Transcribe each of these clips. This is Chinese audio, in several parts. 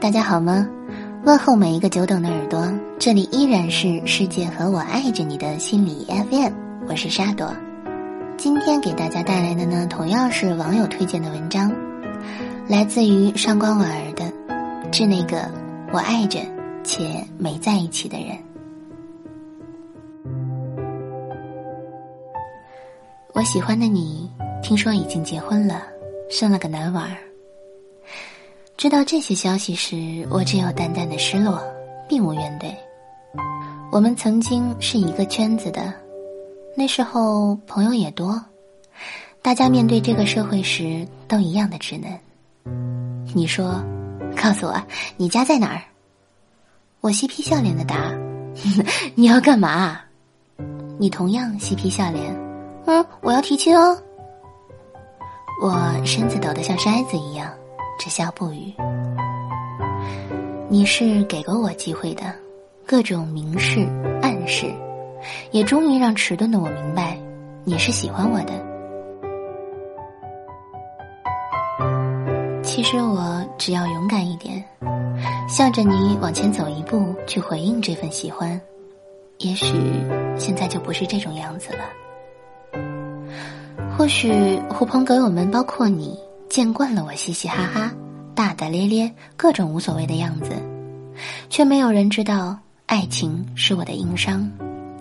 大家好吗？问候每一个久等的耳朵，这里依然是世界和我爱着你的心理 FM，我是沙朵。今天给大家带来的呢，同样是网友推荐的文章，来自于上官婉儿的《致那个我爱着且没在一起的人》。我喜欢的你，听说已经结婚了，生了个男娃儿。知道这些消息时，我只有淡淡的失落，并无怨怼。我们曾经是一个圈子的，那时候朋友也多，大家面对这个社会时都一样的稚嫩。你说，告诉我你家在哪儿？我嬉皮笑脸的答：“ 你要干嘛？”你同样嬉皮笑脸。嗯，我要提亲哦。我身子抖得像筛子一样，只笑不语。你是给过我机会的，各种明示暗示，也终于让迟钝的我明白，你是喜欢我的。其实我只要勇敢一点，向着你往前走一步，去回应这份喜欢，也许现在就不是这种样子了。或许狐朋狗友们，包括你，见惯了我嘻嘻哈哈、大大咧咧、各种无所谓的样子，却没有人知道，爱情是我的硬伤，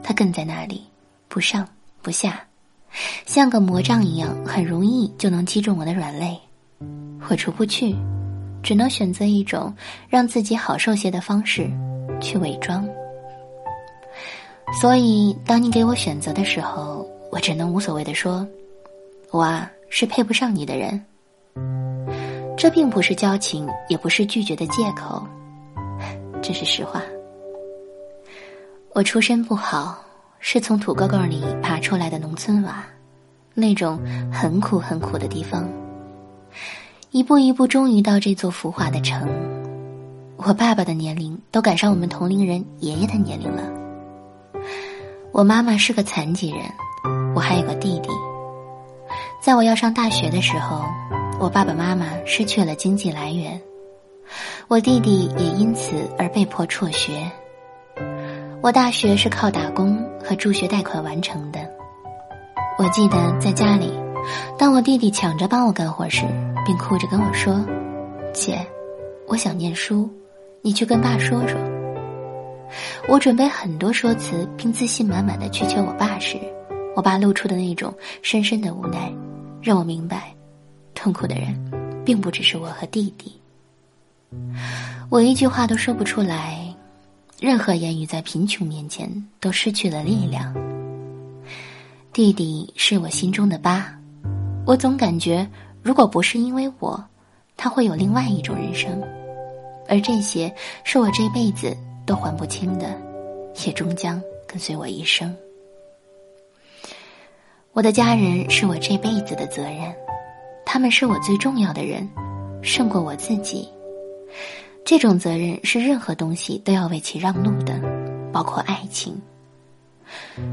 它更在那里，不上不下，像个魔杖一样，很容易就能击中我的软肋，我出不去，只能选择一种让自己好受些的方式，去伪装。所以，当你给我选择的时候，我只能无所谓的说。我啊，是配不上你的人。这并不是交情，也不是拒绝的借口，这是实话。我出身不好，是从土沟沟里爬出来的农村娃，那种很苦很苦的地方。一步一步，终于到这座浮华的城。我爸爸的年龄都赶上我们同龄人爷爷的年龄了。我妈妈是个残疾人，我还有个弟弟。在我要上大学的时候，我爸爸妈妈失去了经济来源，我弟弟也因此而被迫辍学。我大学是靠打工和助学贷款完成的。我记得在家里，当我弟弟抢着帮我干活时，并哭着跟我说：“姐，我想念书，你去跟爸说说。”我准备很多说辞，并自信满满的去求我爸时，我爸露出的那种深深的无奈。让我明白，痛苦的人，并不只是我和弟弟。我一句话都说不出来，任何言语在贫穷面前都失去了力量。弟弟是我心中的疤，我总感觉，如果不是因为我，他会有另外一种人生，而这些是我这辈子都还不清的，也终将跟随我一生。我的家人是我这辈子的责任，他们是我最重要的人，胜过我自己。这种责任是任何东西都要为其让路的，包括爱情。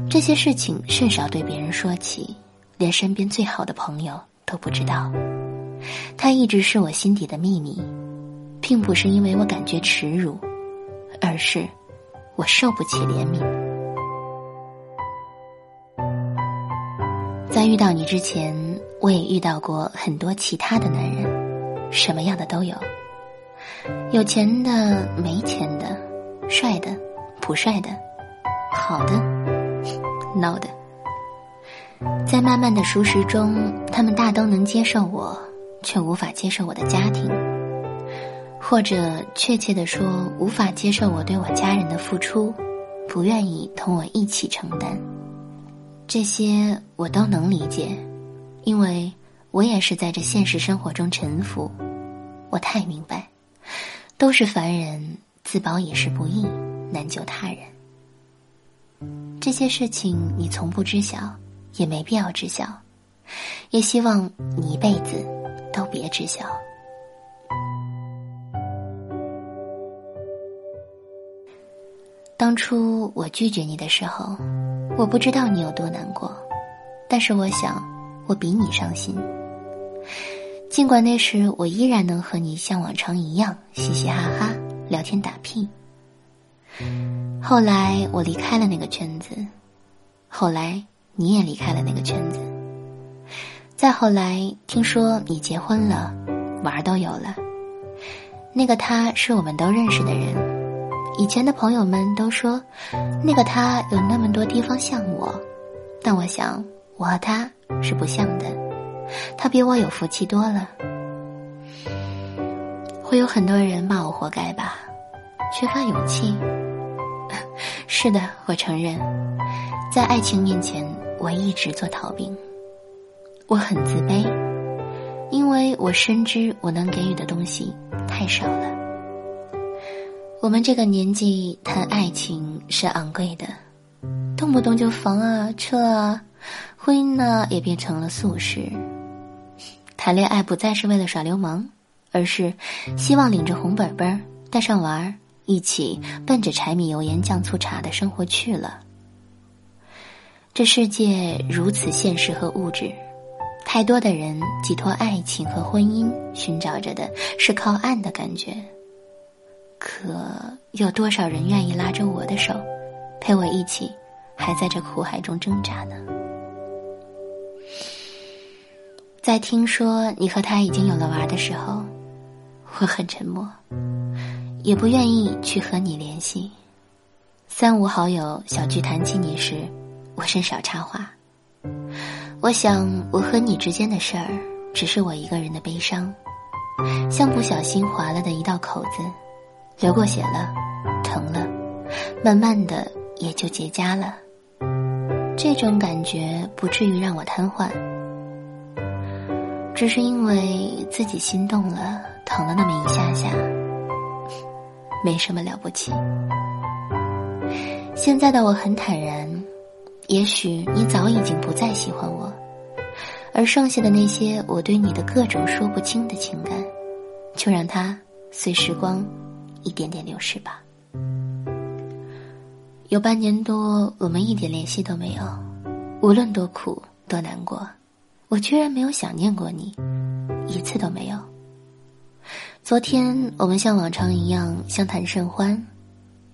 这些事情甚少对别人说起，连身边最好的朋友都不知道。它一直是我心底的秘密，并不是因为我感觉耻辱，而是我受不起怜悯。在遇到你之前，我也遇到过很多其他的男人，什么样的都有，有钱的、没钱的，帅的、不帅的，好的、孬的。在慢慢的熟识中，他们大都能接受我，却无法接受我的家庭，或者确切的说，无法接受我对我家人的付出，不愿意同我一起承担。这些我都能理解，因为我也是在这现实生活中沉浮。我太明白，都是凡人，自保也是不易，难救他人。这些事情你从不知晓，也没必要知晓，也希望你一辈子都别知晓。当初我拒绝你的时候。我不知道你有多难过，但是我想，我比你伤心。尽管那时我依然能和你像往常一样嘻嘻哈哈聊天打屁。后来我离开了那个圈子，后来你也离开了那个圈子，再后来听说你结婚了，娃儿都有了。那个他是我们都认识的人，以前的朋友们都说，那个他有那么多地方像我，但我想我和他是不像的，他比我有福气多了。会有很多人骂我活该吧，缺乏勇气。是的，我承认，在爱情面前，我一直做逃兵。我很自卑，因为我深知我能给予的东西太少了。我们这个年纪谈爱情是昂贵的，动不动就房啊、车啊，婚姻呢也变成了俗事。谈恋爱不再是为了耍流氓，而是希望领着红本本带上娃儿。一起奔着柴米油盐酱醋茶的生活去了。这世界如此现实和物质，太多的人寄托爱情和婚姻，寻找着的是靠岸的感觉。可有多少人愿意拉着我的手，陪我一起，还在这苦海中挣扎呢？在听说你和他已经有了娃的时候，我很沉默。也不愿意去和你联系，三五好友小聚谈起你时，我甚少插话。我想我和你之间的事儿，只是我一个人的悲伤，像不小心划了的一道口子，流过血了，疼了，慢慢的也就结痂了。这种感觉不至于让我瘫痪，只是因为自己心动了，疼了那么一下下。没什么了不起。现在的我很坦然，也许你早已经不再喜欢我，而剩下的那些我对你的各种说不清的情感，就让它随时光一点点流逝吧。有半年多，我们一点联系都没有，无论多苦多难过，我居然没有想念过你，一次都没有。昨天我们像往常一样相谈甚欢，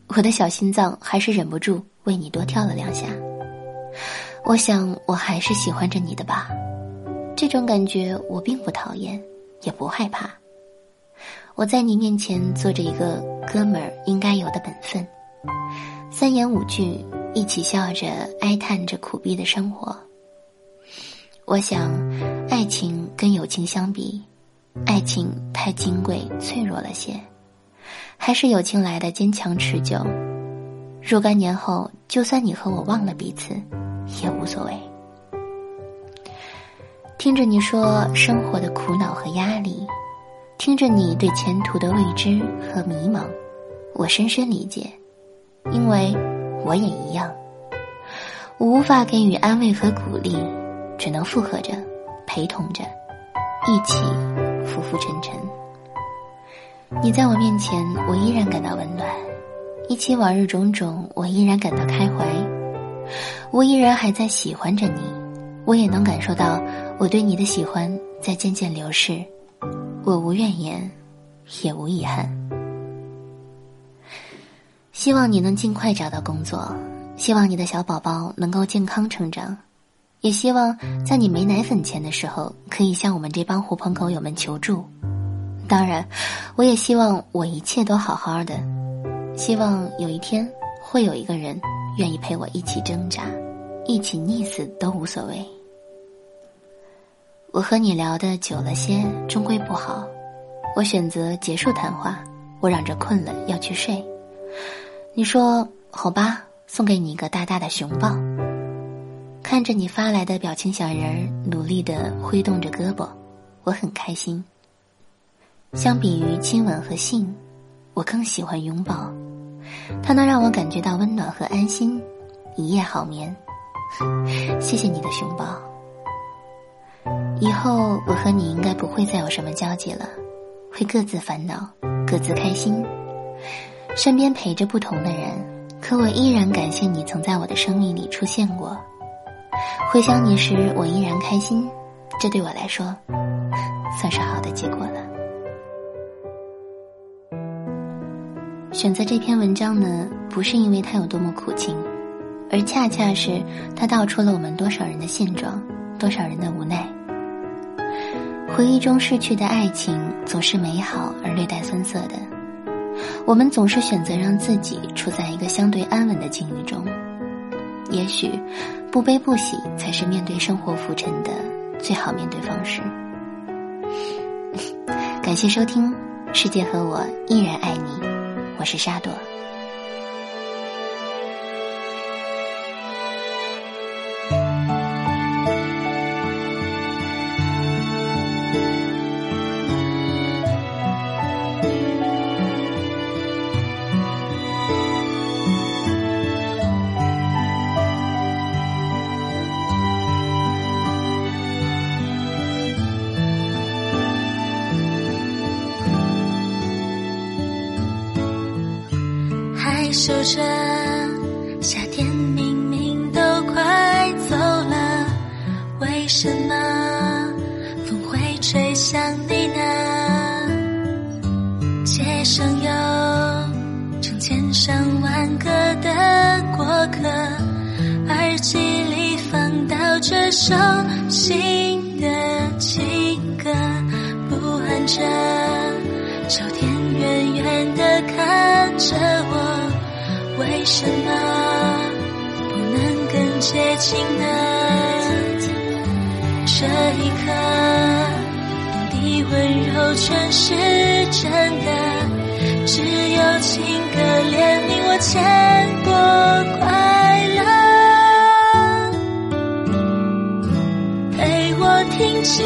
我的小心脏还是忍不住为你多跳了两下。我想我还是喜欢着你的吧，这种感觉我并不讨厌，也不害怕。我在你面前做着一个哥们儿应该有的本分，三言五句一起笑着哀叹着苦逼的生活。我想，爱情跟友情相比。爱情太金贵、脆弱了些，还是友情来的坚强持久。若干年后，就算你和我忘了彼此，也无所谓。听着你说生活的苦恼和压力，听着你对前途的未知和迷茫，我深深理解，因为我也一样。无法给予安慰和鼓励，只能附和着，陪同着，一起。浮浮沉沉，你在我面前，我依然感到温暖；一起往日种种，我依然感到开怀。我依然还在喜欢着你，我也能感受到我对你的喜欢在渐渐流逝。我无怨言，也无遗憾。希望你能尽快找到工作，希望你的小宝宝能够健康成长。也希望在你没奶粉钱的时候，可以向我们这帮狐朋狗友们求助。当然，我也希望我一切都好好的。希望有一天会有一个人愿意陪我一起挣扎，一起溺死都无所谓。我和你聊的久了些，终归不好。我选择结束谈话。我嚷着困了要去睡。你说好吧，送给你一个大大的熊抱。看着你发来的表情小人儿，努力的挥动着胳膊，我很开心。相比于亲吻和性，我更喜欢拥抱，它能让我感觉到温暖和安心，一夜好眠。谢谢你的熊抱。以后我和你应该不会再有什么交集了，会各自烦恼，各自开心，身边陪着不同的人，可我依然感谢你曾在我的生命里出现过。回想你时，我依然开心，这对我来说算是好的结果了。选择这篇文章呢，不是因为它有多么苦情，而恰恰是它道出了我们多少人的现状，多少人的无奈。回忆中逝去的爱情总是美好而略带酸涩的，我们总是选择让自己处在一个相对安稳的境遇中。也许，不悲不喜才是面对生活浮沉的最好面对方式。感谢收听，世界和我依然爱你，我是沙朵。守着，夏天明明都快走了，为什么风会吹向你呢？街上有成千上万个的过客，耳机里放到这首新的情歌，不安着，秋天远远的看着我。为什么不能更接近呢？这一刻，你的温柔全是真的，只有情歌怜悯我牵过快乐，陪我听情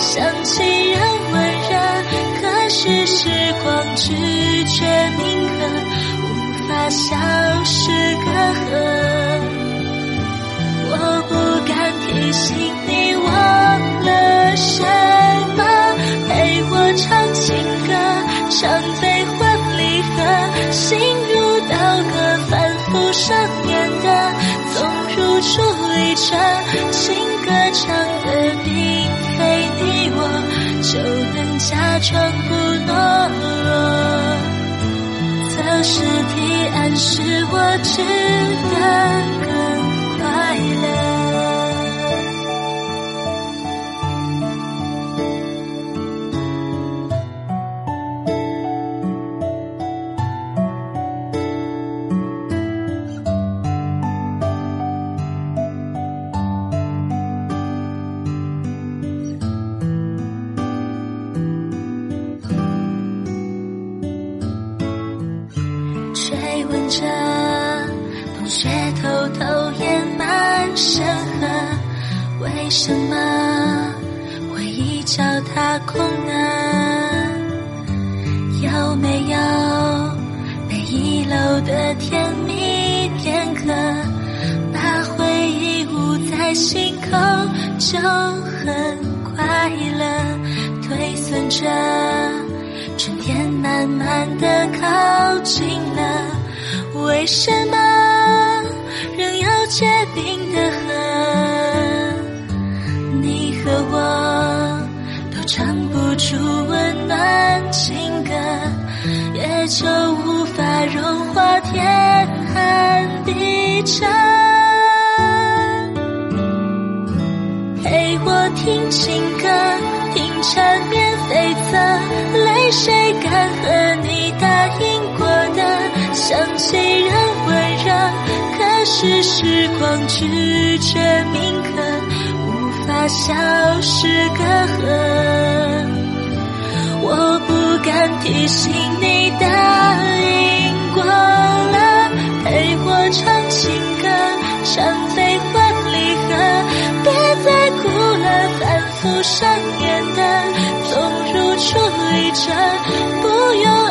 想起人温热，可是时光拒绝铭刻，无法消失隔阂。为什么回忆脚踏空呢？有没有被遗漏的甜蜜片刻？把回忆捂在心口就很快乐，推算着春天慢慢的靠近了。为什么仍有结冰地彻。陪我听情歌，听缠绵悱恻，泪水干涸，你答应过的。想起人温热，可是时光拒绝铭刻，无法消失隔阂。我不敢提醒你答应过了，陪我唱情歌，唱悲欢离合，别再哭了，反复上演的，总如出一辙，不用